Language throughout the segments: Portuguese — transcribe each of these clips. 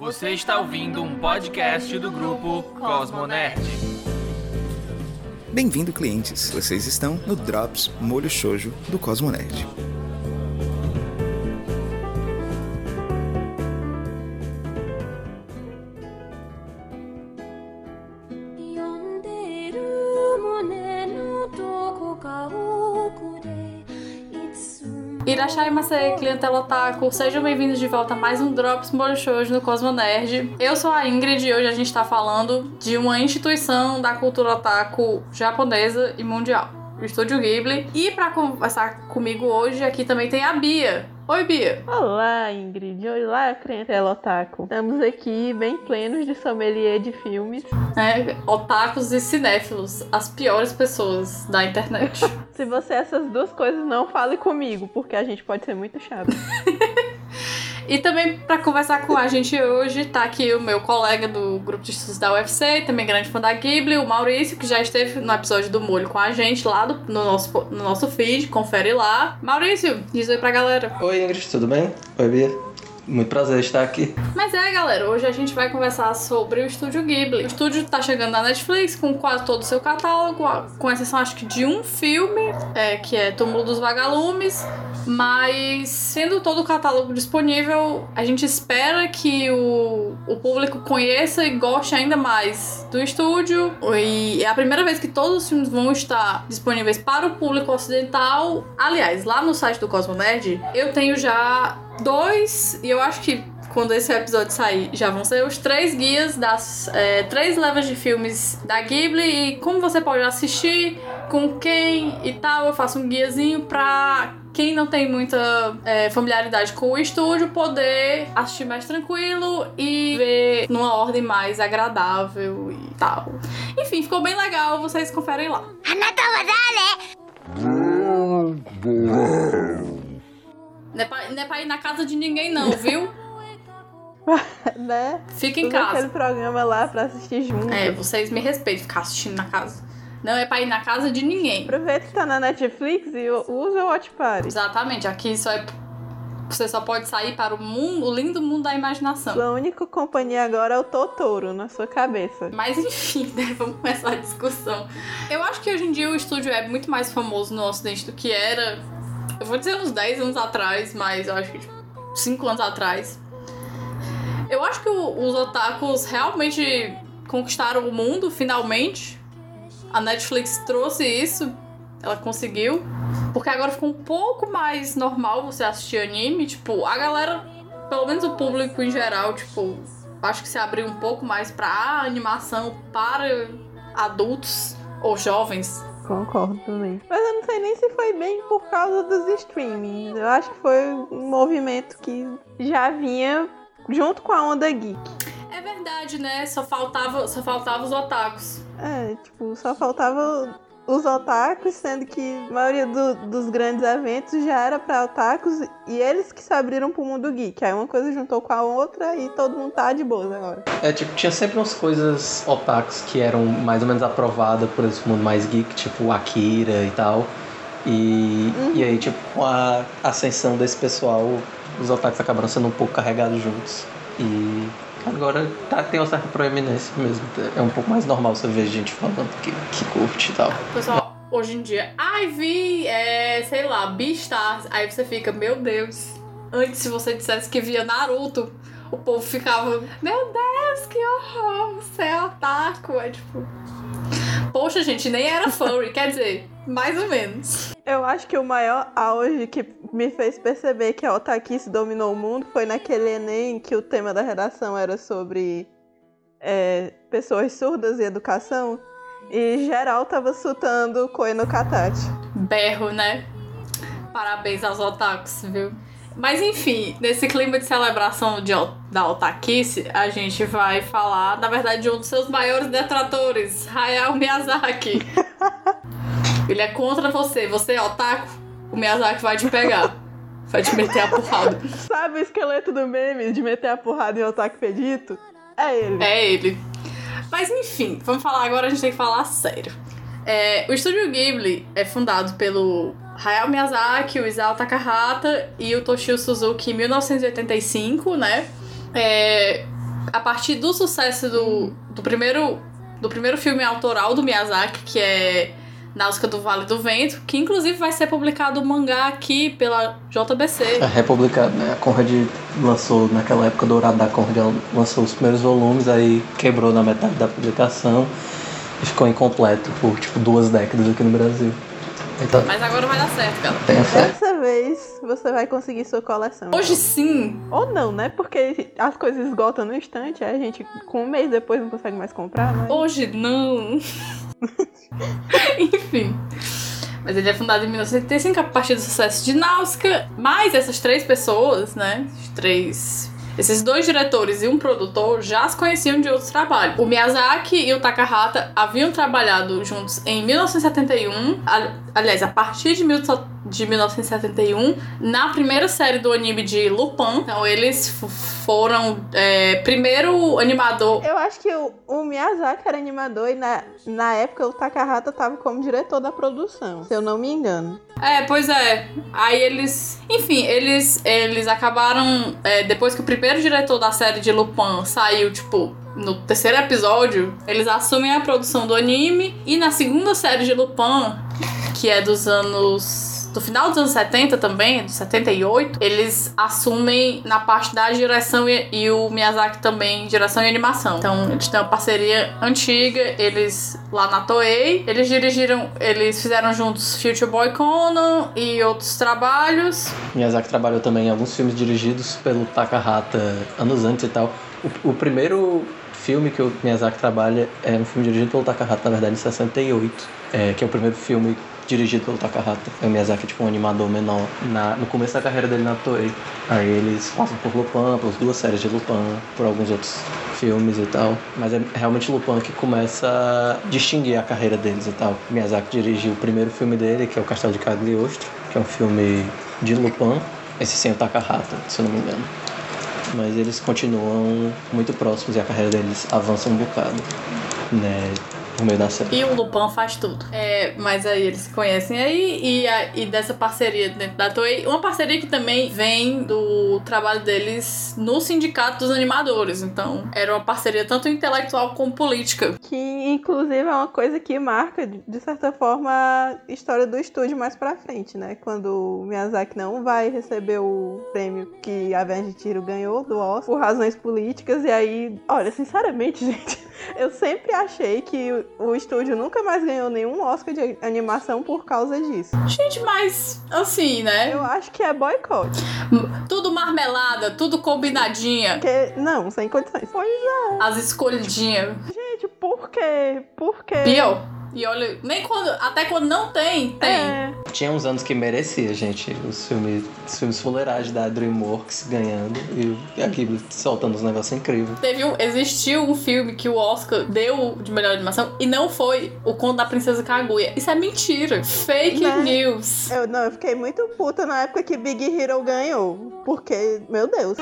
Você está ouvindo um podcast do grupo Cosmonerd. Bem-vindo, clientes. Vocês estão no Drops Molho Shoujo do Cosmonerd. Irashai Masei, clientela otaku, sejam bem-vindos de volta a mais um Drops Shoujo no Cosmo Nerd. Eu sou a Ingrid e hoje a gente tá falando de uma instituição da cultura otaku japonesa e mundial, o Estúdio Ghibli. E para conversar comigo hoje aqui também tem a Bia. Oi, Bia. Olá, Ingrid. Olá, clientela otaku. Estamos aqui bem plenos de sommelier de filmes. É, otakus e cinéfilos, as piores pessoas da internet. Se você essas duas coisas não fale comigo, porque a gente pode ser muito chato. E também para conversar com a gente hoje tá aqui o meu colega do grupo de estudos da UFC, também grande fã da Ghibli, o Maurício, que já esteve no episódio do Molho com a gente lá do, no, nosso, no nosso feed, confere lá. Maurício, diz oi pra galera. Oi Ingrid, tudo bem? Oi Bia. Muito prazer estar aqui. Mas é, galera, hoje a gente vai conversar sobre o Estúdio Ghibli. O estúdio tá chegando na Netflix com quase todo o seu catálogo, com exceção acho que de um filme, é, que é Túmulo dos Vagalumes. Mas sendo todo o catálogo disponível, a gente espera que o, o público conheça e goste ainda mais do estúdio. E é a primeira vez que todos os filmes vão estar disponíveis para o público ocidental. Aliás, lá no site do Cosmo Nerd, eu tenho já dois, e eu acho que quando esse episódio sair, já vão ser os três guias das é, três levas de filmes da Ghibli e como você pode assistir, com quem e tal. Eu faço um guiazinho pra quem não tem muita é, familiaridade com o estúdio poder assistir mais tranquilo e ver numa ordem mais agradável e tal. Enfim, ficou bem legal, vocês conferem lá. Não é, pra, não é pra ir na casa de ninguém, não, viu? né? Fica em casa. aquele programa lá pra assistir junto. É, vocês me respeitem ficar assistindo na casa. Não é pra ir na casa de ninguém. Aproveita que tá na Netflix e usa o Watch Party. Exatamente, aqui só é. Você só pode sair para o mundo, o lindo mundo da imaginação. Sua única companhia agora é o Totoro na sua cabeça. Mas enfim, né? Vamos começar a discussão. Eu acho que hoje em dia o estúdio é muito mais famoso no ocidente do que era. Eu vou dizer uns 10 anos atrás, mas eu acho que tipo, 5 anos atrás. Eu acho que os otakus realmente conquistaram o mundo, finalmente. A Netflix trouxe isso, ela conseguiu. Porque agora ficou um pouco mais normal você assistir anime. Tipo, a galera, pelo menos o público em geral, tipo, acho que se abriu um pouco mais pra animação para adultos ou jovens. Concordo também. Mas eu não sei nem se foi bem por causa dos streamings. Eu acho que foi um movimento que já vinha junto com a onda geek. É verdade, né? Só faltava, só faltava os otakus. É, tipo, só faltava os otakus, sendo que a maioria do- dos grandes eventos já era pra otakus e eles que se abriram pro mundo geek. Aí uma coisa juntou com a outra e todo mundo tá de boas agora. É, tipo, tinha sempre umas coisas otakus que eram mais ou menos aprovadas por esse mundo mais geek, tipo Akira e tal. E, e aí, tipo, com a ascensão desse pessoal, os otakus acabaram sendo um pouco carregados juntos. E agora tá, tem uma certa proeminência mesmo. É um pouco mais normal você ver gente falando que, que curte e tal. Pessoal, hoje em dia, ai, vi, é, sei lá, Beastars. Aí você fica, meu Deus. Antes, se você dissesse que via Naruto, o povo ficava, meu Deus, que horror, você é otaku. É tipo. Poxa, gente, nem era furry, quer dizer, mais ou menos. Eu acho que o maior auge que me fez perceber que a otakice dominou o mundo foi naquele Enem que o tema da redação era sobre é, pessoas surdas e educação. E geral tava sutando Koe no Katachi. Berro, né? Parabéns aos otakus, viu? Mas enfim, nesse clima de celebração de, da otakice, a gente vai falar, na verdade, de um dos seus maiores detratores, Hayao Miyazaki. Ele é contra você. Você é otaku, o Miyazaki vai te pegar. Vai te meter a porrada. Sabe o esqueleto do meme de meter a porrada em otaku pedito? É ele. É ele. Mas enfim, vamos falar agora, a gente tem que falar sério. É, o estúdio Ghibli é fundado pelo Hayao Miyazaki, o Isao Takahata e o Toshio Suzuki em 1985, né? É, a partir do sucesso do, do primeiro do primeiro filme autoral do Miyazaki, que é Náusea do Vale do Vento, que inclusive vai ser publicado o mangá aqui pela JBC. É republicado, né? A Conrad lançou, naquela época dourada da Conrad, ela lançou os primeiros volumes, aí quebrou na metade da publicação e ficou incompleto por, tipo, duas décadas aqui no Brasil. Então, Mas agora vai dar certo, cara. tenha fé. Dessa vez você vai conseguir sua coleção. Hoje sim, Ou não, né? Porque as coisas esgotam no instante, aí a gente com um mês depois não consegue mais comprar, mas... hoje não. Enfim. Mas ele é fundado em 1975 a partir do sucesso de Náusea. Mas essas três pessoas, né? Três. Esses dois diretores e um produtor já se conheciam de outros trabalhos. O Miyazaki e o Takahata haviam trabalhado juntos em 1971. a- Aliás, a partir de, mil- de 1971, na primeira série do anime de Lupin. Então, eles foram é, primeiro animador Eu acho que o, o Miyazaki era animador e na, na época o Takahata tava como diretor da produção, se eu não me engano. É, pois é. Aí eles. Enfim, eles, eles acabaram. é, depois que o primeiro diretor da série de Lupin saiu, tipo. No terceiro episódio, eles assumem a produção do anime. E na segunda série de Lupin, que é dos anos. Do final dos anos 70 também, dos 78, eles assumem na parte da direção e, e o Miyazaki também, direção e animação. Então, eles têm uma parceria antiga, eles lá na Toei, eles dirigiram, eles fizeram juntos Future Boy Conan e outros trabalhos. Miyazaki trabalhou também em alguns filmes dirigidos pelo Takahata anos antes e tal. O, o primeiro filme que o Miyazaki trabalha é um filme dirigido pelo Takahata, na verdade, em 68, é, que é o primeiro filme dirigido pelo Takahata. O Miyazaki, tipo, um animador menor na, no começo da carreira dele na Toei. Aí eles passam por Lupin, por duas séries de Lupin, por alguns outros filmes e tal. Mas é realmente Lupin que começa a distinguir a carreira deles e tal. Miyazaki dirigiu o primeiro filme dele, que é o Castelo de Cagliostro, que é um filme de Lupin. Esse sem o Takahata, se eu não me engano. Mas eles continuam muito próximos e a carreira deles avança um bocado, né? No meio da série. E o Lupin faz tudo. É, mas aí eles se conhecem aí e, a- e dessa parceria dentro da Toei, uma parceria que também vem do trabalho deles no sindicato dos animadores. Então, era uma parceria tanto intelectual como política. Que inclusive é uma coisa que marca, de certa forma, a história do estúdio mais pra frente, né? Quando o Miyazaki não vai receber o prêmio que a de Tiro ganhou do Oscar por razões políticas. E aí, olha, sinceramente, gente, eu sempre achei que o- estúdio nunca mais ganhou nenhum Oscar de animação por causa disso. Gente, mas assim, né? Eu acho que é boicote. Tudo marmelada, tudo combinadinha, Porque, não, sem condições. Pois é, as escolhidinhas. gente, por quê? Por quê? Pior. E olha, nem quando. Até quando não tem, tem. É. Tinha uns anos que merecia, gente, os filmes, filmes fuleiragem da Dreamworks ganhando e aqui soltando uns negócios incríveis. Teve um, existiu um filme que o Oscar deu de melhor animação e não foi O Conto da Princesa Kaguya. Isso é mentira. Fake né? news. Eu, não, eu fiquei muito puta na época que Big Hero ganhou. Porque, meu Deus.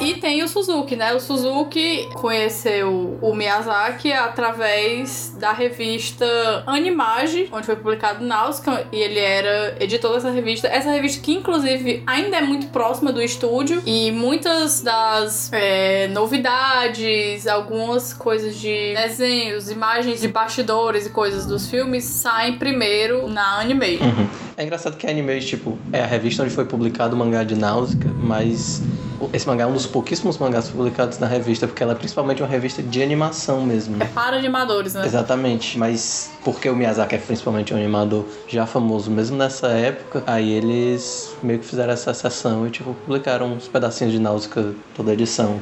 E tem o Suzuki, né? O Suzuki conheceu o Miyazaki através da revista Animage, onde foi publicado Nausicaa, e ele era editor dessa revista. Essa revista que, inclusive, ainda é muito próxima do estúdio, e muitas das é, novidades, algumas coisas de desenhos, imagens de bastidores e coisas dos filmes saem primeiro na Animage. Uhum. É engraçado que a Anime, tipo, é a revista onde foi publicado o mangá de Náusea, mas esse mangá é um dos pouquíssimos mangás publicados na revista, porque ela é principalmente uma revista de animação mesmo. É para animadores, né? Exatamente, mas porque o Miyazaki é principalmente um animador já famoso mesmo nessa época, aí eles meio que fizeram essa sessão e tipo publicaram uns pedacinhos de Náusea toda a edição,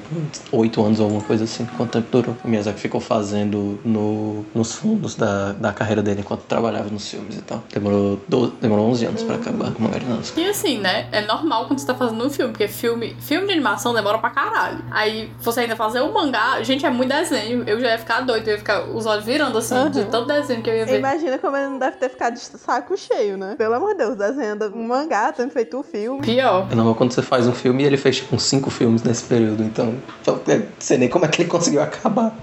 por oito anos ou alguma coisa assim, quanto tempo durou. O Miyazaki ficou fazendo no, nos fundos da, da carreira dele enquanto trabalhava nos filmes e tal. Demorou, do, demorou 11 anos pra acabar com o mangá de Náusea. E assim, né? É normal quando você tá fazendo um filme, porque filme, filme de animação demora pra caralho. Aí você ainda fazer um mangá, gente, é muito desenho. Eu já ia ficar doido, eu ia ficar os olhos virando assim, de Uhum. tanto desenho que eu ia ver. Imagina como ele não deve ter ficado de saco cheio, né? Pelo amor de Deus, desenhando um mangá, tendo feito o filme. Pior. É normal quando você faz um filme e ele fez tipo uns cinco filmes nesse período, então eu não sei nem como é que ele conseguiu acabar.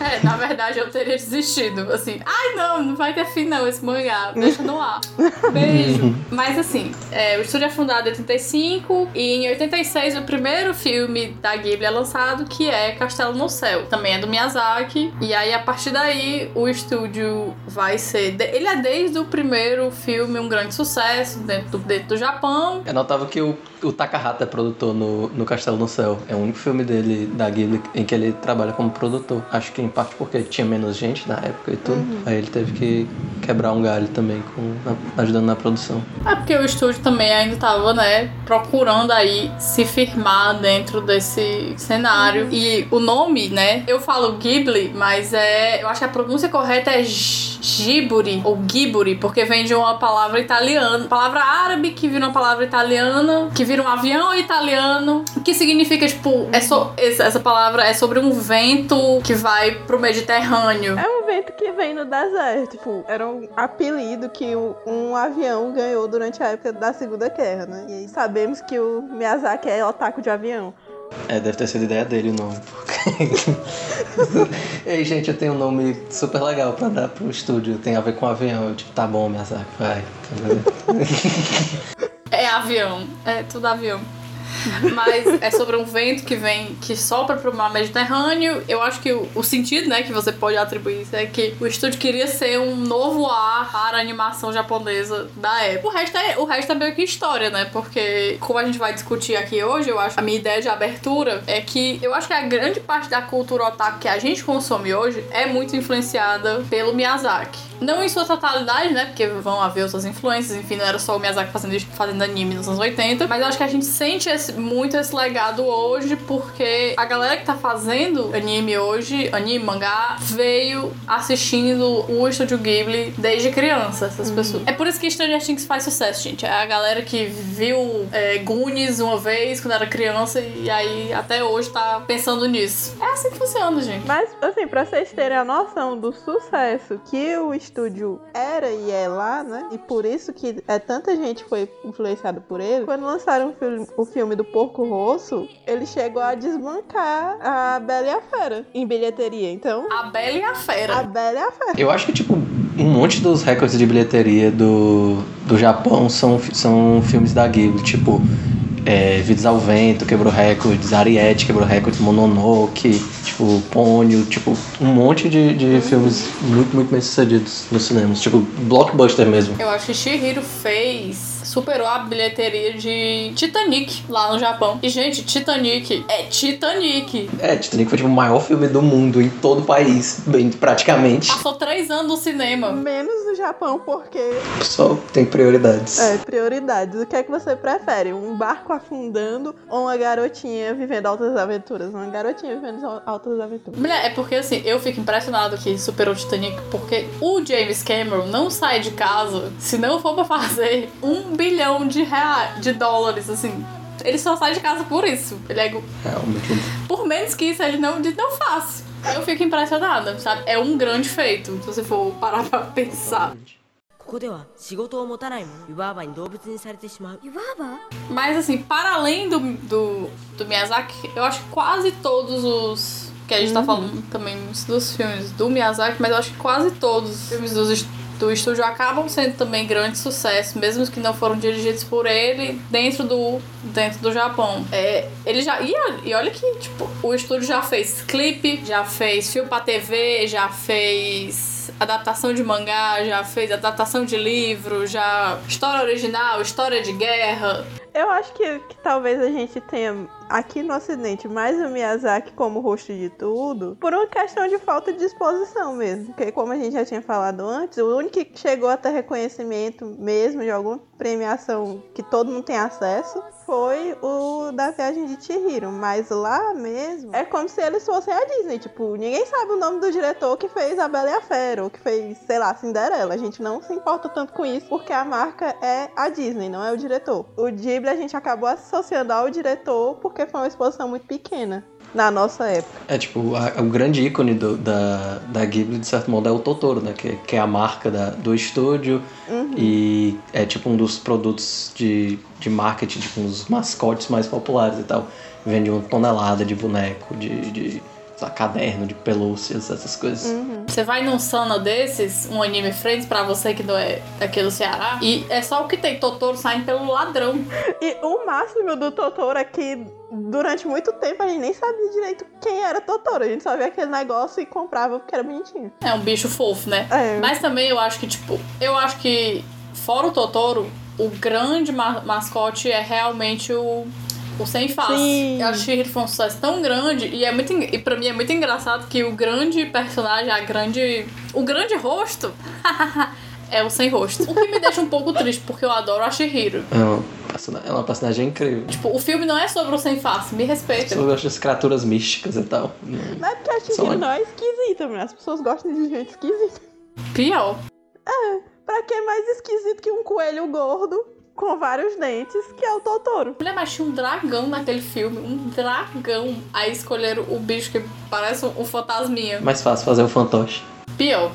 É, na verdade eu teria desistido. Assim, ai não, não vai ter fim não esse mangá. Deixa no ar. Beijo. Mas assim, é, o estúdio é fundado em 85 e em 86 o primeiro filme da Ghibli é lançado, que é Castelo no Céu. Também é do Miyazaki. E aí, a partir daí, o estúdio vai ser. de- Ele é desde o primeiro filme um grande sucesso dentro do, dentro do Japão. É notável que o, o Takahata é produtor no, no Castelo no Céu. É o único filme dele, da Ghibli, em que ele trabalha como produtor. Acho que em parte porque tinha menos gente na época e tudo. Aí ele teve que quebrar um galho também, com, na- ajudando na produção. É porque o estúdio também ainda tava, né, procurando aí se firmar dentro desse cenário. E o nome, né, eu falo Ghibli, mas é. Eu acho que a pronúncia correta é G- Ghiburi ou Ghiburi, porque vem de uma palavra italiana, palavra árabe que vira uma palavra italiana, que vira um avião italiano, que significa, tipo, é so, essa palavra é sobre um vento que vai pro Mediterrâneo. É um vento que vem no deserto. Tipo, era um apelido que um, um avião ganhou durante a época da Segunda Guerra, né? E sabemos que o Miyazaki é otaku de avião. É, deve ter sido ideia dele o nome. Ei, gente, eu tenho um nome super legal pra dar pro estúdio. Tem a ver com avião. Eu, tipo, tá bom, Miyazaki, vai. É avião. É tudo avião. Mas é sobre um vento que vem, que sopra pro mar Mediterrâneo. Eu acho que o, o sentido, né, que você pode atribuir isso é que o estúdio queria ser um novo ar para a animação japonesa da época. O resto, é, o resto é meio que história, né? Porque, como a gente vai discutir aqui hoje, eu acho a minha ideia de abertura é que eu acho que a grande parte da cultura otaku que a gente consome hoje é muito influenciada pelo Miyazaki. Não em sua totalidade, né? Porque vão haver outras influências, enfim, não era só o Miyazaki fazendo, fazendo anime nos anos 80. Mas eu acho que a gente sente esse- muito esse legado hoje, porque a galera que tá fazendo anime hoje, anime, mangá, veio assistindo o Estúdio Ghibli desde criança, essas pessoas. É por isso que Stranger Things faz sucesso, gente. É a galera que viu é, Goonies uma vez quando era criança e aí até hoje tá pensando nisso. É assim que funciona, gente. Mas, assim, pra vocês terem a noção do sucesso que o estúdio era e é lá, né? E por isso que é tanta gente foi influenciada por ele. Quando lançaram o filme, o filme do Porco Rosso, ele chegou a desbancar a Bela e a Fera em bilheteria. Então, A Bela e a Fera. a Bela e a Fera. Eu acho que, tipo, um monte dos recordes de bilheteria do, do Japão são, são filmes da Ghibli. Tipo, é, Vidas ao Vento quebrou recordes, Ariete quebrou recordes, Mononoke, tipo, Pônio, tipo, um monte de, de filmes muito, muito bem sucedidos nos cinemas. Tipo, blockbuster mesmo. Eu acho que Shihiro fez. Superou a bilheteria de Titanic lá no Japão. E, gente, Titanic é Titanic. É, Titanic foi tipo, o maior filme do mundo em todo o país, bem, praticamente. Passou três anos no cinema. Menos no Japão, porque Só tem prioridades. É, prioridades. O que é que você prefere? Um barco afundando ou uma garotinha vivendo altas aventuras? Uma garotinha vivendo al- altas aventuras. Mulher, é porque assim, eu fico impressionado que superou Titanic, porque o James Cameron não sai de casa se não for pra fazer um bilhão de reais, de dólares, assim. Ele só sai de casa por isso. Ele é... Realmente. É, por menos que isso, ele não, ele não faz. Eu fico impressionada, sabe? É um grande feito, se você for parar pra pensar. Mas assim, para além do, do, do Miyazaki, eu acho que quase todos os. Que a gente uhum. tá hum. falando também dos filmes do Miyazaki, mas eu acho que quase todos os filmes dos do estúdio acabam sendo também grandes sucessos, mesmo que não foram dirigidos por ele dentro do, dentro do Japão. É, ele já. E, e olha que, tipo, o estúdio já fez clipe, já fez filme pra TV, já fez adaptação de mangá, já fez adaptação de livro, já história original, história de guerra. Eu acho que, que talvez a gente tenha aqui no Ocidente mais o Miyazaki como rosto de tudo por uma questão de falta de disposição mesmo. Porque, como a gente já tinha falado antes, o único que chegou a ter reconhecimento mesmo de alguma premiação que todo mundo tem acesso foi o da Viagem de Chihiro. Mas lá mesmo é como se eles fossem a Disney. Tipo, ninguém sabe o nome do diretor que fez A Bela e a Fera ou que fez, sei lá, Cinderela. A gente não se importa tanto com isso porque a marca é a Disney, não é o diretor. O Ghibli a gente acabou associando ao diretor porque foi uma exposição muito pequena na nossa época. É tipo, a- o grande ícone do- da, da Ghibli, de certo modo, é o Totoro, né? Que, que é a marca da- do estúdio e é tipo um dos produtos de, de marketing, tipo um dos mascotes mais populares e tal. Vende uma tonelada de boneco, de, de lá, caderno de pelúcias, essas coisas. Você vai num Sana desses, um anime Friends, pra você que não é daqui do Ceará, e é só o que tem Totoro saindo pelo ladrão. E o máximo do Totoro é que durante muito tempo a gente nem sabia direito quem era Totoro. A gente só via aquele negócio e comprava porque era bonitinho. É um bicho fofo, né? É. Mas também eu acho que, tipo, eu acho que, fora o Totoro, o grande ma- mascote é realmente o. O sem face. Sim. A Shihiro foi um sucesso tão grande e é muito e para mim é muito engraçado que o grande personagem, a grande, o grande rosto é o sem rosto. O que me deixa um pouco triste porque eu adoro a Shihiro. É uma, é uma personagem incrível. Tipo, o filme não é sobre o sem face, me respeita. Eu gosto das criaturas místicas e tal. Mas é porque a Só Chihiro olha. não é esquisita, mas as pessoas gostam de gente esquisita. Pior. Pra que mais esquisito que um coelho gordo com vários dentes, que é o Totoro? Mulher, mas tinha um dragão naquele filme. Um dragão. Aí escolheram o bicho que parece um fantasminha. Mais fácil fazer o fantoche. Pior.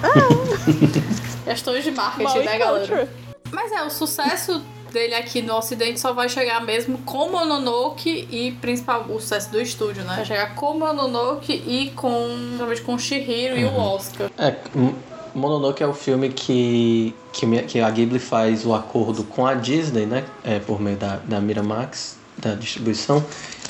Questões de marketing, né, galera? culture. Mas é, o sucesso dele aqui no ocidente só vai chegar mesmo com Mononoke e principal o sucesso do estúdio, né? Vai chegar com Mononoke e com, talvez com Shihiro e o Oscar. É, M- Mononoke é o filme que, que, que a Ghibli faz o acordo com a Disney, né? É, por meio da, da Miramax, da distribuição,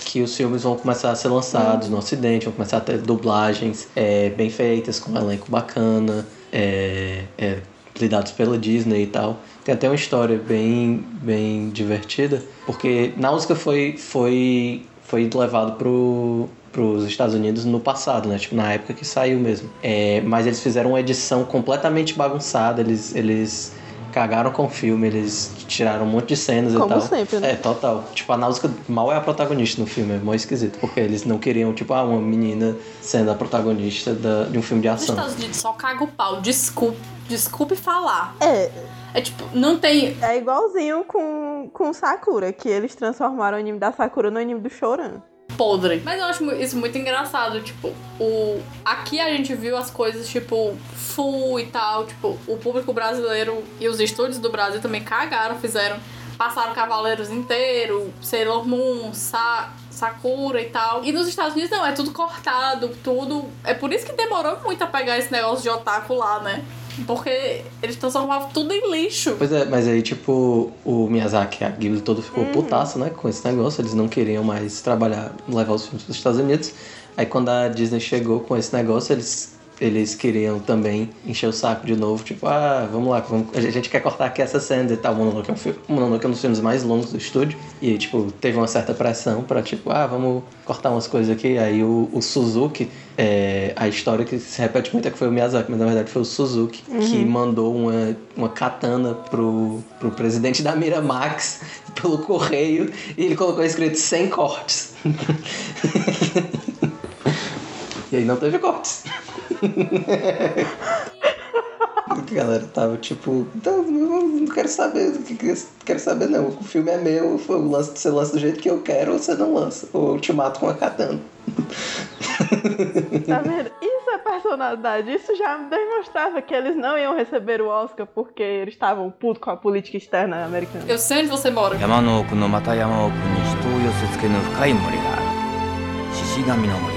que os filmes vão começar a ser lançados no ocidente, vão começar a ter dublagens é, bem feitas, com um elenco bacana, é, é, lidados pela Disney e tal. Tem até uma história bem, bem divertida, porque Náusea foi, foi, foi levado pro, pros Estados Unidos no passado, né? Tipo, na época que saiu mesmo. É, mas eles fizeram uma edição completamente bagunçada, eles, eles cagaram com o filme, eles tiraram um monte de cenas e Como tal. sempre, né? É, total. Tipo, a Náusea mal é a protagonista no filme, é mó esquisito, porque eles não queriam, tipo, ah, uma menina sendo a protagonista da, de um filme de Os ação. Estados Unidos só caga o pau. Desculpe, desculpe falar. É, É tipo, não tem. é igualzinho com, com Sakura, que eles transformaram o anime da Sakura no anime do Choran. Podre. Mas eu acho isso muito engraçado, tipo, o aqui a gente viu as coisas tipo full e tal, tipo, o público brasileiro e os estúdios do Brasil também cagaram, fizeram, passaram Cavaleiros inteiro, Sailor Moon, Sa Sakura e tal. E nos Estados Unidos não, é tudo cortado, tudo. É por isso que demorou muito a pegar esse negócio de otaku lá, né? Porque eles transformavam tudo em lixo. Pois é, mas aí, tipo, o Miyazaki, a Ghibli todo ficou putaço, né, com esse negócio. Eles não queriam mais trabalhar, levar os filmes para os Estados Unidos. Aí quando a Disney chegou com esse negócio, eles, eles queriam também encher o saco de novo. Tipo, ah, vamos lá, vamos- a gente quer cortar aqui essa cena e tal. O Mononoke é um, filme, Mononoke é um dos filmes mais longos do estúdio. E, tipo, teve uma certa pressão pra, tipo, ah, vamos cortar umas coisas aqui. Aí o, o Suzuki, é, a história que se repete muito é que foi o Miyazaki, mas na verdade foi o Suzuki que mandou uma, uma katana pro, pro presidente da Miramax pelo correio e ele colocou escrito sem cortes. e aí não teve cortes. A galera tava tipo, não, não, não quero saber, não quero saber não. O filme é meu, foi o lance, você lança do jeito que eu quero ou você não lança. Ou eu te mato com a katana. Tá vendo? Isso é personalidade. Isso já demonstrava que eles não iam receber o Oscar porque eles estavam putos com a política externa americana. Eu sei onde você mora. 山の奥のまた山奥に人を寄せ付けぬ深い森がある獅子神の森だ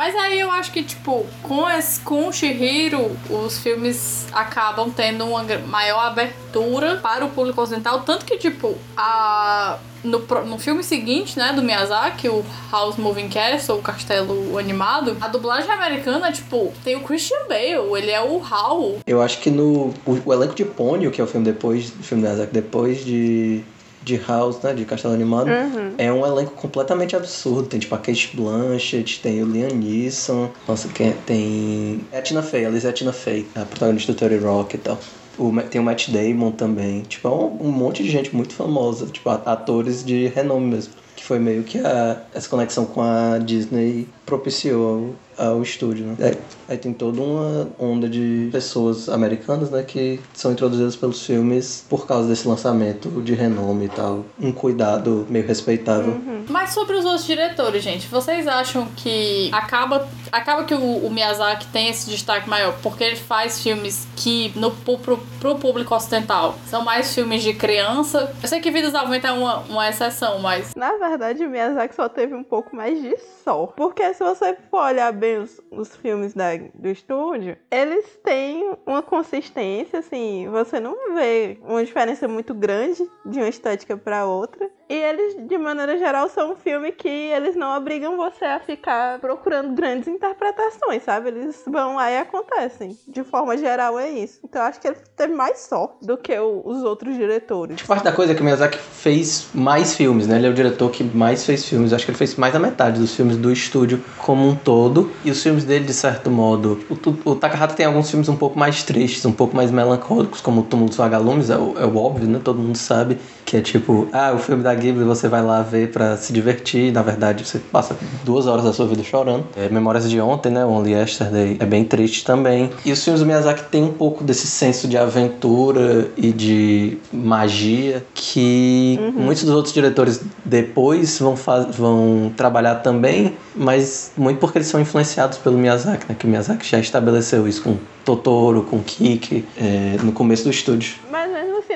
mas aí eu acho que, tipo, com, esse, com o Shihiro, os filmes acabam tendo uma maior abertura para o público ocidental. Tanto que, tipo, a, no, no filme seguinte, né, do Miyazaki, o House Moving Castle, o Castelo Animado, a dublagem americana, tipo, tem o Christian Bale, ele é o Howl. Eu acho que no. O, o elenco de Pônio, que é o filme depois. O filme do Miyazaki depois de. De House, né? De Castelo Animado. É um elenco completamente absurdo. Tem tipo a Kate Blanchett, tem o Liam Neeson. Nossa, quem é? tem. É a Tina Fey, a Liz é a Tina Fey, a protagonista do 30 Rock e tal. O, tem o Matt Damon também. Tipo, é um, um monte de gente muito famosa. Tipo, atores de renome mesmo. Que foi meio que a, essa conexão com a Disney propiciou ao, estúdio, né? Aí, aí tem toda uma onda de pessoas americanas, né? Que são introduzidas pelos filmes por causa desse lançamento de renome e tal. Um cuidado meio respeitável. Mas sobre os outros diretores, gente, vocês acham que acaba, acaba que o, o Miyazaki tem esse destaque maior porque ele faz filmes que no, pro, pro público ocidental são mais filmes de criança? Eu sei que Vidas Vento é uma, uma exceção, mas. Na verdade, o Miyazaki só teve um pouco mais de sol. Porque se você for olhar bem os, os filmes da, do estúdio, eles têm uma consistência, assim, você não vê uma diferença muito grande de uma estética para outra. E eles, de maneira geral, são um filme que eles não obrigam você a ficar procurando grandes interpretações, sabe? Eles vão lá e acontecem. De forma geral, é isso. Então acho que ele teve mais sorte do que o, os outros diretores. Acho parte da coisa é que o Miyazaki fez mais filmes, né? Ele é o diretor que mais fez filmes. Acho que ele fez mais da metade dos filmes do estúdio como um todo. E os filmes dele, de certo modo... O, o Takahata tem alguns filmes um pouco mais tristes, um pouco mais melancólicos, como O Túmulo dos Vagalumes, é o, é o óbvio, né? Todo mundo sabe que é tipo... Ah, o filme da Ghibli você vai lá ver para se divertir. Na verdade, você passa duas horas da sua vida chorando. É, Memórias de Ontem, né? Only Yesterday é bem triste também. E os filmes do Miyazaki tem um pouco desse senso de aventura e de magia que uhum. muitos dos outros diretores depois vão, vão trabalhar também, mas muito porque eles são influenciados pelo Miyazaki, né? Que o Miyazaki já estabeleceu isso com Totoro, com Kiki, é, no começo do estúdio. Mas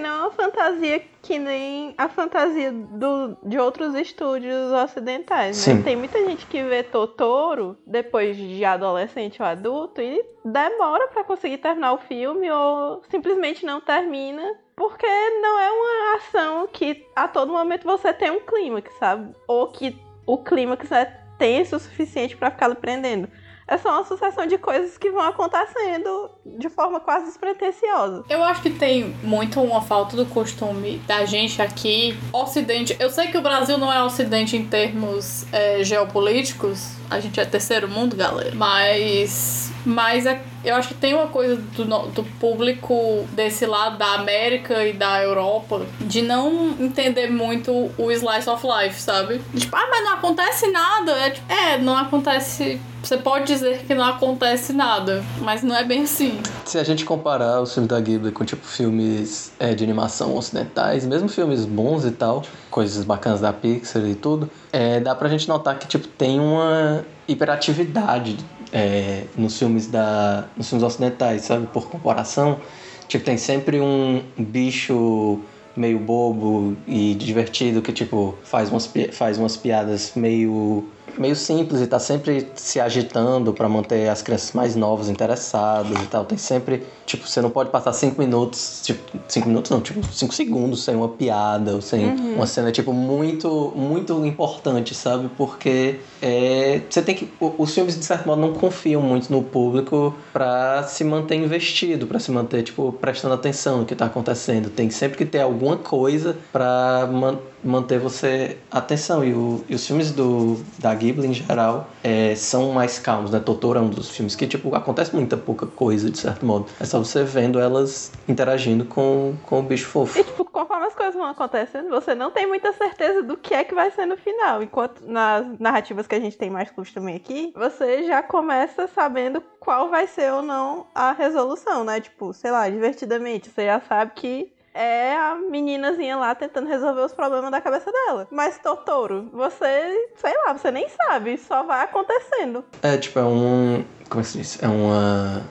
não é uma fantasia que nem a fantasia do, de outros estúdios ocidentais, né? Tem muita gente que vê Totoro depois de adolescente ou adulto e demora para conseguir terminar o filme ou simplesmente não termina porque não é uma ação que a todo momento você tem um clímax, sabe? Ou que o clímax é tenso o suficiente para ficar lhe prendendo é só uma sucessão de coisas que vão acontecendo de forma quase despretensiosa. Eu acho que tem muito uma falta do costume da gente aqui, Ocidente. Eu sei que o Brasil não é Ocidente em termos é, geopolíticos, a gente é terceiro mundo, galera, mas. Mas é, eu acho que tem uma coisa do, do público desse lado da América e da Europa de não entender muito o slice of life, sabe? Tipo, ah, mas não acontece nada. É, tipo, é não acontece você pode dizer que não acontece nada, mas não é bem assim. Se a gente comparar os filmes da Ghibli com, tipo, filmes é, de animação ocidentais, mesmo filmes bons e tal, coisas bacanas da Pixar e tudo, é, dá pra gente notar que, tipo, tem uma hiperatividade é, nos filmes da nos filmes ocidentais, sabe? Por comparação, tipo, tem sempre um bicho meio bobo e divertido que, tipo, faz umas, faz umas piadas meio meio simples e tá sempre se agitando para manter as crianças mais novas interessadas e tal. Tem sempre, tipo, você não pode passar cinco minutos, tipo, cinco minutos não, tipo, cinco segundos sem uma piada ou sem uhum. uma cena, tipo, muito, muito importante, sabe? Porque é, você tem que. Os filmes, de certo modo, não confiam muito no público para se manter investido, para se manter, tipo, prestando atenção no que tá acontecendo. Tem sempre que ter alguma coisa para manter manter você atenção. E, o, e os filmes do, da Ghibli, em geral, é, são mais calmos, né? Totoro é um dos filmes que, tipo, acontece muita pouca coisa, de certo modo. É só você vendo elas interagindo com, com o bicho fofo. E, tipo, conforme as coisas vão acontecendo, você não tem muita certeza do que é que vai ser no final. Enquanto nas narrativas que a gente tem mais costume aqui, você já começa sabendo qual vai ser ou não a resolução, né? Tipo, sei lá, divertidamente, você já sabe que é a meninazinha lá tentando resolver os problemas da cabeça dela. Mas Totoro, você, sei lá, você nem sabe, só vai acontecendo. É, tipo, é um. Como é que se diz? É uma.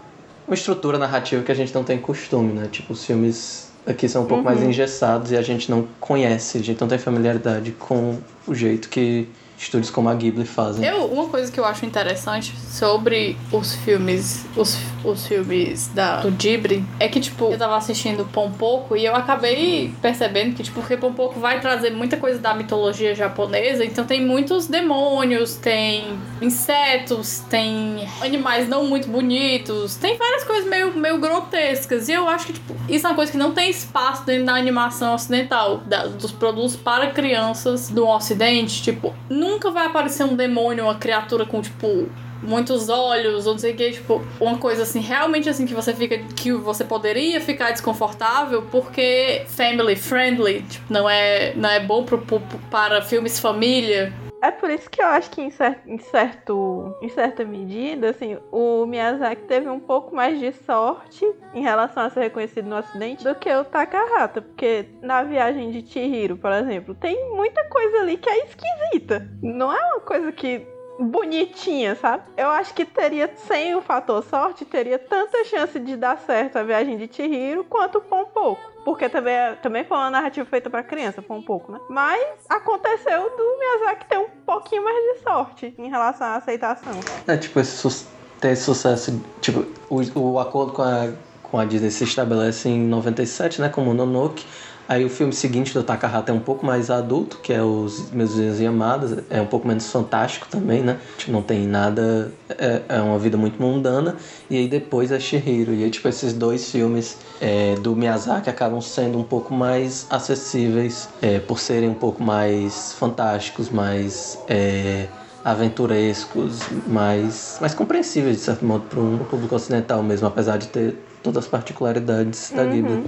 Uma estrutura narrativa que a gente não tem costume, né? Tipo, os filmes aqui são um pouco uhum. mais engessados e a gente não conhece, a gente não tem familiaridade com o jeito que estúdios como a Ghibli fazem. Eu, uma coisa que eu acho interessante sobre os filmes, os, os filmes da, do Ghibli, é que, tipo, eu tava assistindo Pompoco e eu acabei percebendo que, tipo, porque Pompoco vai trazer muita coisa da mitologia japonesa, então tem muitos demônios, tem insetos, tem animais não muito bonitos, tem várias coisas meio, meio grotescas. E eu acho que, tipo, isso é uma coisa que não tem espaço dentro da animação ocidental, da, dos produtos para crianças do ocidente, tipo, nunca vai aparecer um demônio, uma criatura com, tipo, muitos olhos, ou não sei o que, tipo, uma coisa assim, realmente assim, que você fica, que você poderia ficar desconfortável, porque family friendly, tipo, não é, não é bom pro, pro, para filmes família, é por isso que eu acho que em, cer em, certo, em certa medida, assim, o Miyazaki teve um pouco mais de sorte em relação a ser reconhecido no Ocidente do que o Takahata. Porque na viagem de Chihiro, por exemplo, tem muita coisa ali que é esquisita. Não é uma coisa que bonitinha, sabe? Eu acho que teria, sem o fator sorte, teria tanta chance de dar certo a viagem de Chihiro quanto Pão Pouco. Porque também, é- também foi uma narrativa feita pra criança, foi um pouco, né? Mas aconteceu do Miyazaki ter um pouquinho mais de sorte em relação à aceitação. É tipo, esse su- ter sucesso. Tipo, o, o acordo com a, com a Disney se estabelece em 97, né? Como o Nonoke. Aí o filme seguinte do Takahata é um pouco mais adulto, que é os Meus Vizinhos e Amadas. É um pouco menos fantástico também, né? Tipo, não tem nada. É, é uma vida muito mundana. E aí depois é Shihiro. E aí, tipo, esses dois filmes é, do Miyazaki acabam sendo um pouco mais acessíveis, é, por serem um pouco mais fantásticos, mais. É, aventurescos, mais, mais compreensíveis, de certo modo, para um público ocidental mesmo, apesar de ter todas as particularidades da Ghibli.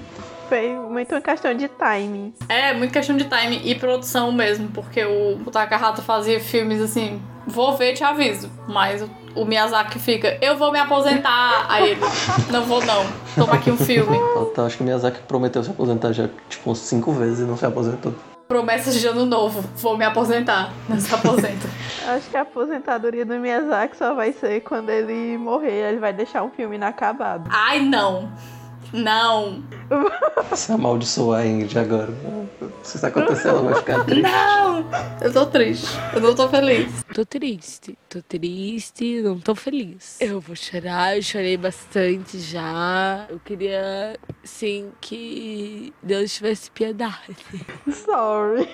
Foi muito uma questão de timing. É, muito questão de time e produção mesmo, porque o, o Takahata fazia filmes assim, vou ver, te aviso. Mas o, o Miyazaki fica, eu vou me aposentar. Aí ele, não vou não, toma aqui um filme. Então, acho que o Miyazaki prometeu se aposentar já tipo cinco vezes e não se aposentou. Promessas de ano novo, vou me aposentar. Não se aposenta. Acho que a aposentadoria do Miyazaki só vai ser quando ele morrer. Ele vai deixar um filme inacabado. Ai, não. Não. Se amaldiçoar a Ingrid agora. Se isso acontecer, ela vai ficar triste. Não. Eu tô triste. Eu não tô feliz. Tô triste, tô triste, não tô feliz. Eu vou chorar, eu chorei bastante já. Eu queria, sim, que Deus tivesse piedade. Sorry.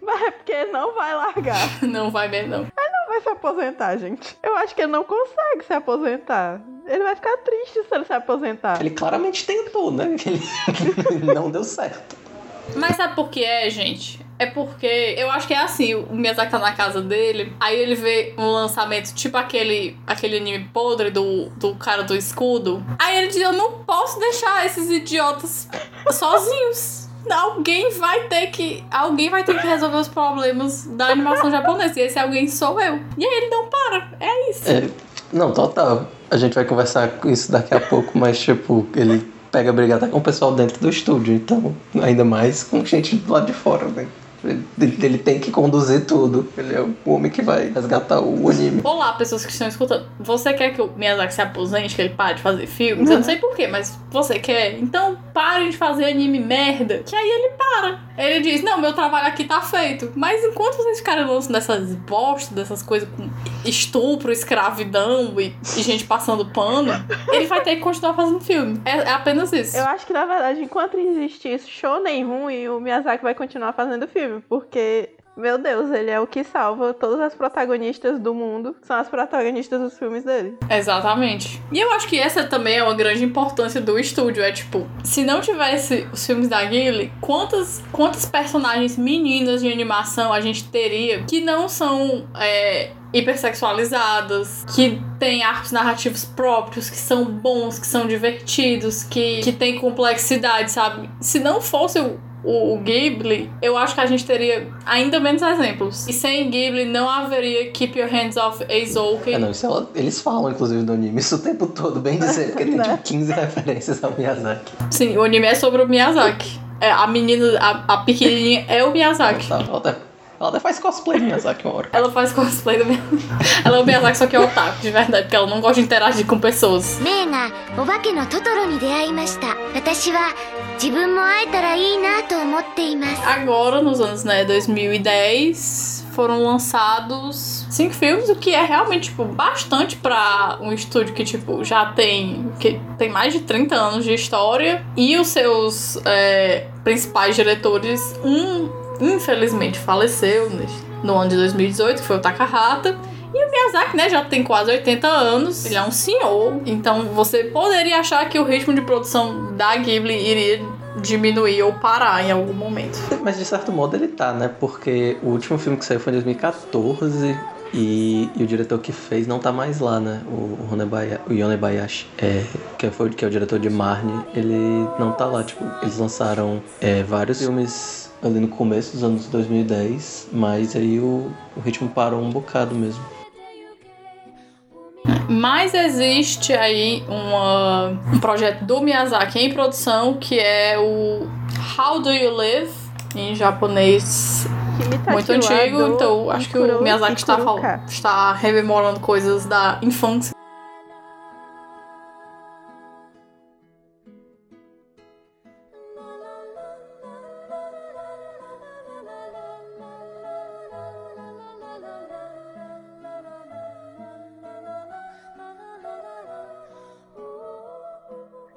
Mas é porque não vai largar. Não vai mesmo, não. Vai se aposentar, gente. Eu acho que ele não consegue se aposentar. Ele vai ficar triste se ele se aposentar. Ele claramente tentou, né? Ele não deu certo. Mas sabe por que é, gente? É porque eu acho que é assim, o Miyazaki tá na casa dele, aí ele vê um lançamento tipo aquele, aquele anime podre do, do cara do escudo. Aí ele diz, eu não posso deixar esses idiotas sozinhos. Alguém vai ter que. Alguém vai ter que resolver os problemas da animação japonesa. E esse alguém sou eu. E aí ele não para. É isso. É, não, total. A gente vai conversar com isso daqui a pouco, mas tipo, ele pega brigada com o pessoal dentro do estúdio, então, ainda mais com gente do lado de fora, né? Ele, tem que conduzir tudo. Ele é o homem que vai resgatar o anime. Olá, pessoas que estão escutando. Você quer que o Miyazaki se aposente, que ele pare de fazer filmes? Eu não sei porquê, mas você quer? Então parem de fazer anime merda. Que aí ele para. Ele diz: Não, meu trabalho aqui tá feito. Mas enquanto vocês ficarem lançando dessas bostas, dessas coisas com estupro, escravidão e, e gente passando pano, ele vai ter que continuar fazendo filme. É, é apenas isso. Eu acho que, na verdade, enquanto existir show nem ruim, o Miyazaki vai continuar fazendo filme. Porque, meu Deus, ele é o que salva todas as protagonistas do mundo. São as protagonistas dos filmes dele. Exatamente. E eu acho que essa também é uma grande importância do estúdio. É tipo, se não tivesse os filmes da Ghibli, quantas, quantas personagens meninas de animação a gente teria que não são é, hipersexualizadas, que têm arcos narrativos próprios, que são bons, que são divertidos, que, que têm complexidade, sabe? Se não fosse o o, Ghibli, eu acho que a gente teria ainda menos exemplos. E sem Ghibli não haveria Keep Your Hands Off Eizouken. É, não, isso é, eles falam, inclusive, no anime isso o tempo todo, bem dizer, porque tem né? tipo 15 referências ao Miyazaki. Sim, o anime é sobre o Miyazaki. É, a menina, a, a pequenininha é o Miyazaki. Tá, volta. Ela até faz cosplay do Miyazaki uma hora. Ela faz cosplay do Miyazaki. Ela é o Miyazaki, só que é otaku, de verdade, porque ela não gosta de interagir com pessoas. Nena, o Bake no Totoro me deaimashita. Agora, nos anos né, 2010, foram lançados cinco filmes, o que é realmente tipo, bastante para um estúdio que tipo, já tem, que tem mais de 30 anos de história. E os seus é, principais diretores, um infelizmente faleceu no ano de 2018, que foi o Takahata e o Miyazaki, né, já tem quase 80 anos, ele é um senhor, então você poderia achar que o ritmo de produção da Ghibli iria diminuir ou parar em algum momento. Mas de certo modo ele tá, né? Porque o último filme que saiu foi em 2014 e, e o diretor que fez não tá mais lá, né? O, Honebaya- o Yonebayashi, é, que, foi, que é o diretor de Marnie, ele não tá lá. Tipo, eles lançaram é, vários filmes ali no começo dos anos 2010, mas aí o, o ritmo parou um bocado mesmo. Mas existe aí uma, um projeto do Miyazaki em produção que é o How Do You Live? Em japonês muito antigo, então acho que o Miyazaki está, está rememorando coisas da infância.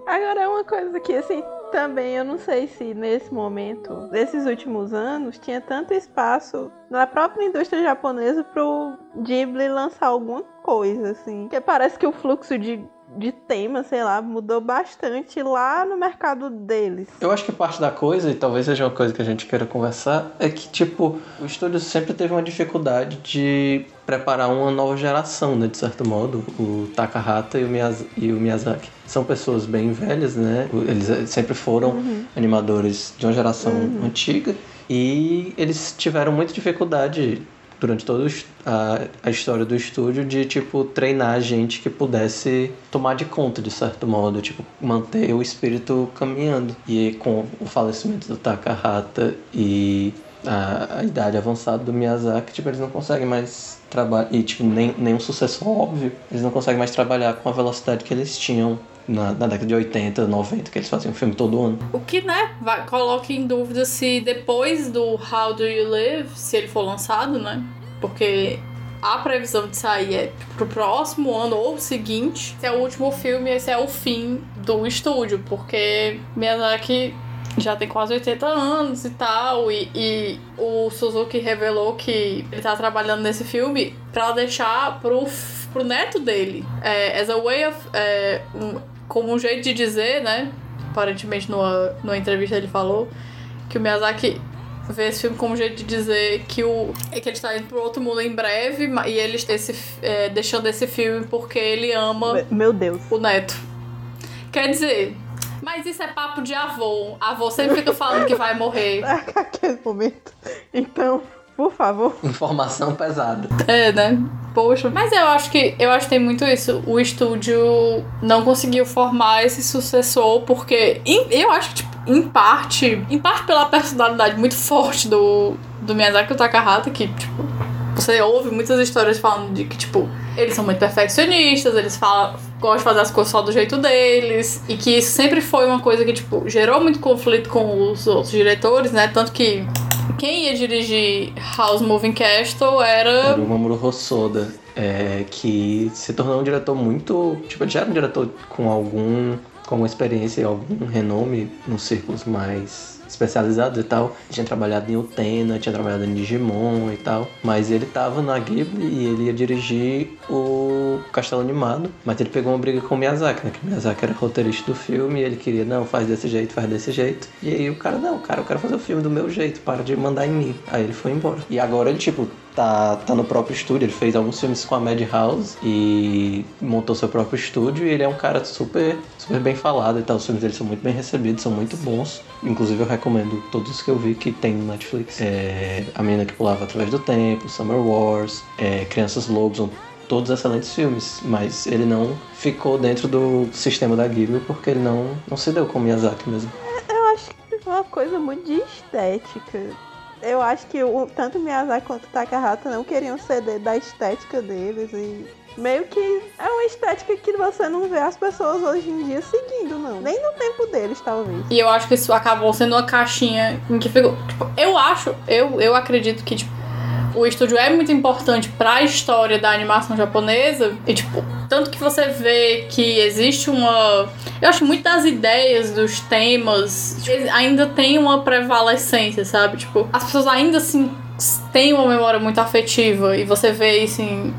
Agora é uma coisa que assim, também eu não sei se nesse momento, nesses últimos anos, tinha tanto espaço na própria indústria japonesa pro Ghibli lançar alguma coisa, assim. Porque parece que o fluxo de, de tema, sei lá, mudou bastante lá no mercado deles. Eu acho que parte da coisa, e talvez seja uma coisa que a gente queira conversar, é que, tipo, o estúdio sempre teve uma dificuldade de preparar uma nova geração, né, de certo modo. O Takahata e o, Miyaz e o Miyazaki são pessoas bem velhas, né? Eles eh, sempre foram animadores de uma geração antiga e eles tiveram muita dificuldade durante toda a, a história do estúdio de tipo treinar gente que pudesse tomar de conta de certo modo, tipo manter o espírito caminhando. E com o falecimento do Takahata e a, a idade avançada do Miyazaki, tipo eles não conseguem mais trabalhar e tipo nem nenhum sucessor óbvio, eles não conseguem mais trabalhar com a velocidade que eles tinham na, na década de 80, 90, que eles faziam filme todo ano. O que, né, vai, coloca em dúvida se depois do How Do You Live, se ele for lançado, né? Porque a previsão de sair é pro próximo ano ou o seguinte. Esse é o último filme, esse é o fim do estúdio, porque Miyazaki já tem quase 80 anos e tal, e, e o Suzuki revelou que ele tá trabalhando nesse filme pra deixar pro, pro neto dele. É, as a way of. é, um- como um jeito de dizer, né? Aparentemente numa, numa entrevista ele falou que o Miyazaki vê esse filme como um jeito de dizer que o é que ele está indo pro outro mundo em breve e ele esse, é, deixando esse filme porque ele ama Me- Meu Deus. o neto. Quer dizer, mas isso é papo de avô. Avô sempre fica falando que vai morrer. Aquele momento. Então, por favor. Informação pesada. É, né? Poxa. Mas eu acho que eu acho que tem muito isso. O estúdio não conseguiu formar esse sucessor porque em- eu acho que tipo, em parte, em parte pela personalidade muito forte do do Miyazaki Takahata que tipo você ouve muitas histórias falando de que, tipo, eles são muito perfeccionistas, eles falam, gostam de fazer as coisas só do jeito deles, e que isso sempre foi uma coisa que, tipo, gerou muito conflito com os outros diretores, né? Tanto que quem ia dirigir House Moving Castle Era era. o Mamoru Hosoda, é, que se tornou um diretor muito. Tipo, já era um diretor com algum. com alguma experiência e algum renome nos círculos mais especializados e tal. Tinha trabalhado em Utena, tinha trabalhado em Digimon e tal. Mas ele tava na Ghibli e ele ia dirigir o Castelo Animado. Mas ele pegou uma briga com o Miyazaki, né? Que o Miyazaki era roteirista do filme e ele queria, não, faz desse jeito, faz desse jeito. E aí o cara, não, cara, eu quero fazer o filme do meu jeito, para de mandar em mim. Aí ele foi embora. E agora ele, tipo, tá, tá no próprio estúdio. Ele fez alguns filmes com a Madhouse e montou seu próprio estúdio. E ele é um cara super, super bem falado e tal. Os filmes dele são muito bem recebidos, são muito bons. Inclusive eu recomendo todos os que eu vi que tem no Netflix. É, a Menina que Pulava Através do Tempo, Summer Wars, é, Crianças Lobos, todos excelentes filmes. Mas ele não ficou dentro do sistema da Ghibli porque ele não, não se deu com Miyazaki mesmo. Eu acho que é uma coisa muito de estética. Eu acho que o, tanto Miyazaki quanto Takahata não queriam ceder da estética deles e meio que é uma estética que você não vê as pessoas hoje em dia seguindo, não. Nem no tempo deles, talvez. E eu acho que isso acabou sendo uma caixinha em que ficou. Tipo, eu acho, eu, eu acredito que, tipo, o estúdio é muito importante pra história da animação japonesa. E, tipo, tanto que você vê que existe uma. Eu acho das ideias, dos temas, tipo, ainda tem uma prevalecência, sabe? Tipo, as pessoas ainda assim têm uma memória muito afetiva. E você vê isso em,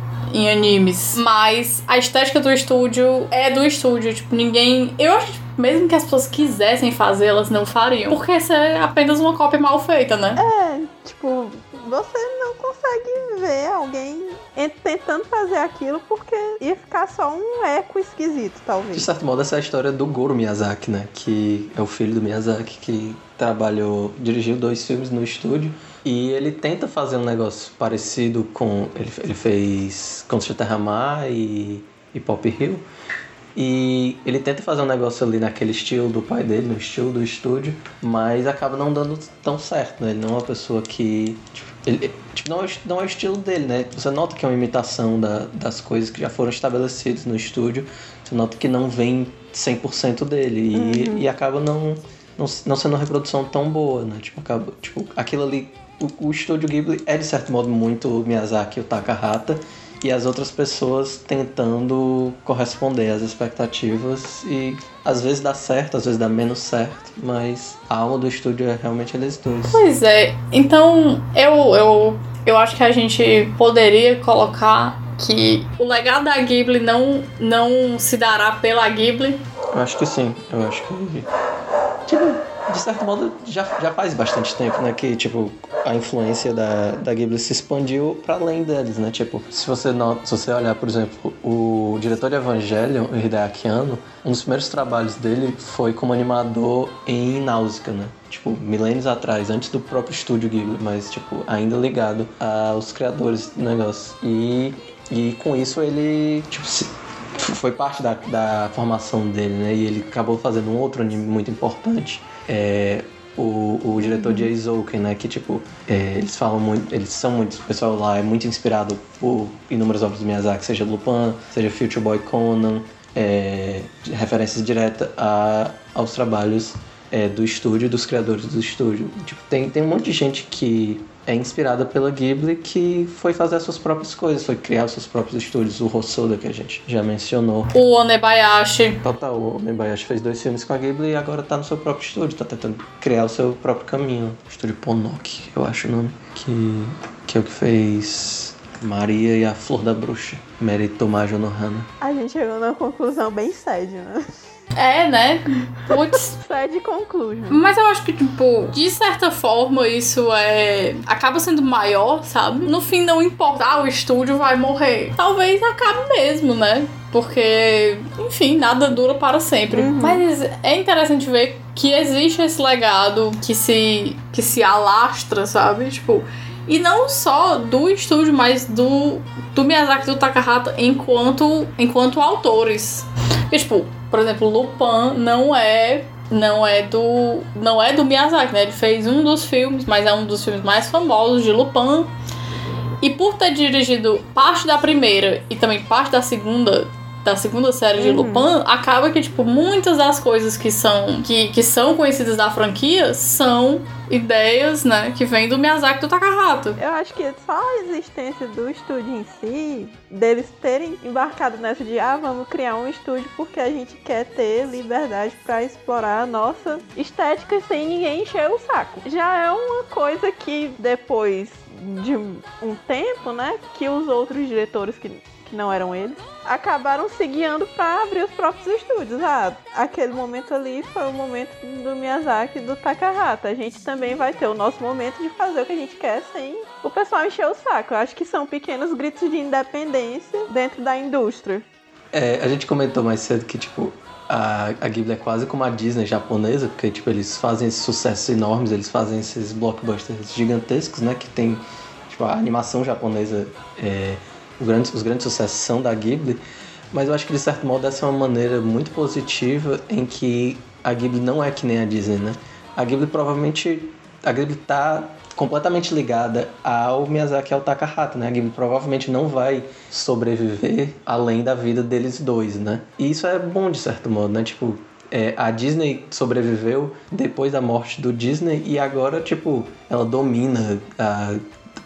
animes. Mas a estética do estúdio é do estúdio. Tipo, ninguém. Eu acho mesmo que as pessoas quisessem fazer, elas não fariam. Porque isso é apenas uma cópia mal feita, né? É, tipo, você não consegue ver alguém en- tentando fazer aquilo porque ia ficar só um eco esquisito, De talvez. certo modo, essa é a história do Goro Miyazaki, né? Que é o filho do Miyazaki que trabalhou, dirigiu dois filmes no estúdio. E ele tenta fazer um negócio parecido com. Ele, ele fez Contra Terra Mar e, e Pop Hill. E ele tenta fazer um negócio ali naquele estilo do pai dele, no estilo do estúdio, mas acaba não dando tão certo, né? Ele não é uma pessoa que. Tipo, ele, tipo, não, é, não é o estilo dele, né? Você nota que é uma imitação da, das coisas que já foram estabelecidas no estúdio. Você nota que não vem 100% dele. E, Uhum. e acaba não, não, não sendo uma reprodução tão boa, né? Tipo, acaba, tipo aquilo ali. O, o estúdio Ghibli é, de certo modo, muito Miyazaki e o Takahata. E as outras pessoas tentando corresponder às expectativas. E às vezes dá certo, às vezes dá menos certo. Mas a alma do estúdio é realmente eles dois. Pois é, então eu, eu, eu acho que a gente poderia colocar que o legado da Ghibli não, não se dará pela Ghibli. Eu acho que sim. Eu acho que. De certo modo, já, já faz bastante tempo, né? Que, tipo, a influência da, da Ghibli se expandiu para além deles, né? Tipo, se você, se você olhar, por exemplo, o diretor de Evangelion, o Hideaki Anno, um dos primeiros trabalhos dele foi como animador em Náusea, né? Tipo, milênios atrás, antes do próprio estúdio Ghibli, mas, tipo, ainda ligado aos criadores do negócio. E, e com isso ele, tipo, se, foi parte da, da formação dele, né? E ele acabou fazendo um outro anime muito importante. É, o, o diretor de Eizouken, né? Que tipo, é, eles falam muito, eles são muito, o pessoal lá é muito inspirado por inúmeras obras do Miyazaki, seja Lupin, seja Future Boy Conan, é, referências diretas a, aos trabalhos é, do estúdio, dos criadores do estúdio. Tipo, tem, tem um monte de gente que é inspirada pela Ghibli que foi fazer as suas próprias coisas, foi criar os seus próprios estúdios. O Hosoda, que a gente já mencionou. O Onebayashi. Total, o Mebayashi fez dois filmes com a Ghibli e agora tá no seu próprio estúdio, tá tentando criar o seu próprio caminho. O estúdio Ponoki, eu acho o nome. Que, que é o que fez Maria e a Flor da Bruxa. Mary Tomajo no Hana. A gente chegou numa conclusão bem sad, né? É, né? Putz. Sad conclusion. Mas eu acho que, tipo, de certa forma, isso é. acaba sendo maior, sabe? No fim, não importa. Ah, o estúdio vai morrer. Talvez acabe mesmo, né? Porque, enfim, nada dura para sempre. Mas é interessante ver que existe esse legado que se, que se alastra, sabe? Tipo. E não só do estúdio, mas do, do Miyazaki e do Takahata enquanto, enquanto autores. Porque, tipo, por exemplo, Lupin não é não é do não é do Miyazaki, né? Ele fez um dos filmes, mas é um dos filmes mais famosos de Lupin. E por ter dirigido parte da primeira e também parte da segunda da segunda série de Lupin, acaba que tipo muitas das coisas que são que, que são conhecidas da franquia são ideias, né, que vêm do Miyazaki do Takahata. Eu acho que só a existência do estúdio em si, deles terem embarcado nessa de ah, vamos criar um estúdio porque a gente quer ter liberdade pra explorar a nossa estética sem ninguém encher o saco. Já é uma coisa que depois de um tempo, né, que os outros diretores que que não eram eles, acabaram se guiando para abrir os próprios estúdios. Ah, aquele momento ali foi o momento do Miyazaki e do Takahata. A gente também vai ter o nosso momento de fazer o que a gente quer sem o pessoal encher o saco. Eu acho que são pequenos gritos de independência dentro da indústria. É, a gente comentou mais cedo que, tipo, a, a Ghibli é quase como a Disney japonesa, porque, tipo, eles fazem esses sucessos enormes, eles fazem esses blockbusters gigantescos, né? Que tem, tipo, a animação japonesa, é, os, grandes, os grandes sucessos são da Ghibli, mas eu acho que, de certo modo, essa é uma maneira muito positiva em que a Ghibli não é que nem a Disney, né? A Ghibli provavelmente, a Ghibli tá completamente ligada ao Miyazaki e ao Takahata, né? A Ghibli provavelmente não vai sobreviver além da vida deles dois, né? E isso é bom de certo modo, né? Tipo, é, a Disney sobreviveu depois da morte do Disney e agora, tipo, ela domina a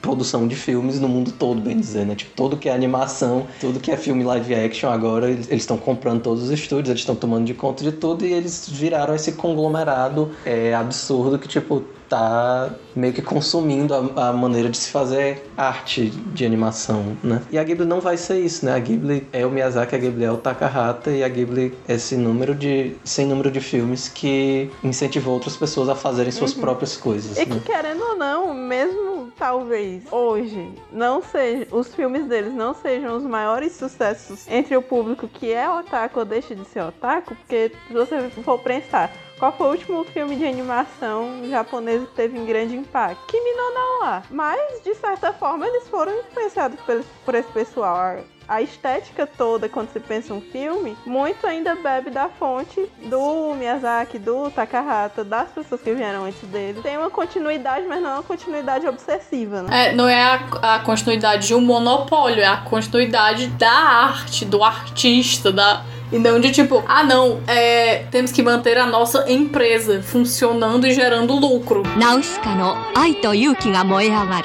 produção de filmes no mundo todo, bem dizer, né? Tipo, tudo que é animação, tudo que é filme live action, agora eles estão comprando todos os estúdios, eles estão tomando de conta de tudo e eles viraram esse conglomerado é, absurdo que, tipo, tá meio que consumindo a, a, maneira de se fazer arte de animação, né? E a Ghibli não vai ser isso, né? A Ghibli é o Miyazaki, a Ghibli é o Takahata e a Ghibli é esse número de sem número de filmes que incentivou outras pessoas a fazerem suas Uhum. próprias coisas. E né? que querendo ou não, mesmo talvez hoje não seja, os filmes deles não sejam os maiores sucessos entre o público que é otaku ou deixa de ser otaku, porque se você for pensar, Qual foi o último filme de animação japonês que teve um grande impacto? Kimi no Na. Mas, de certa forma, eles foram influenciados por esse pessoal a estética toda quando se pensa um filme, muito ainda bebe da fonte do Miyazaki, do Takahata, das pessoas que vieram antes dele. Tem uma continuidade, mas não é uma continuidade obsessiva, né? É, não é a, a continuidade de um monopólio, é a continuidade da arte, do artista, da, e não de tipo, ah não, é, temos que manter a nossa empresa funcionando e gerando lucro. Nausicaa no ai yuki ga moe ai roman.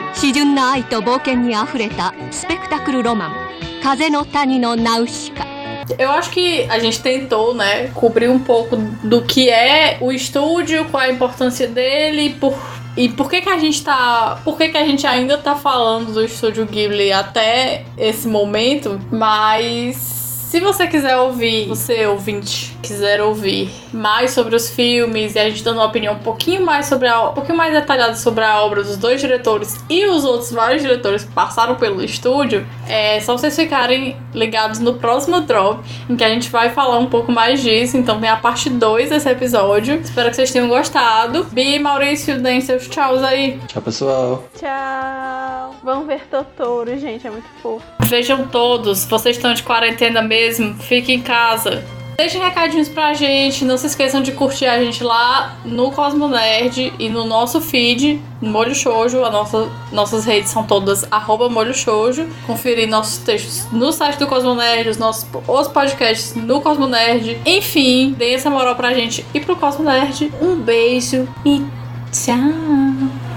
な愛と冒険にあふれたスペクタクルロマン風の谷のナウシカ Eu acho que a gente tentou, né, cobrir um pouco do que é o estúdio, qual a importância dele, por e por que que a gente tá. Por que que a gente ainda tá falando do estúdio Ghibli até esse momento? Mas se você quiser ouvir, você ouvinte, quiser ouvir mais sobre os filmes e a gente dando uma opinião um pouquinho mais sobre a, um pouquinho mais detalhada sobre a obra dos dois diretores e os outros vários diretores que passaram pelo estúdio, é só vocês ficarem ligados no próximo drop, em que a gente vai falar um pouco mais disso. Então tem a parte 2 desse episódio. Espero que vocês tenham gostado. Bi e Maurício, deem seus tchauz aí. Tchau, pessoal. Tchau. Vamos ver Totoro, gente, é muito fofo. Vejam todos, vocês estão de quarentena mesmo, fiquem em casa. Deixem recadinhos pra gente, não se esqueçam de curtir a gente lá no Cosmo Nerd e no nosso feed, Molho Shoujo. A nossa, nossas redes são todas arroba Molho Shoujo. Conferir nossos textos no site do Cosmo Nerd, os nossos os podcasts no Cosmo Nerd. Enfim, deem essa moral pra gente e pro Cosmo Nerd. Um beijo e tchau!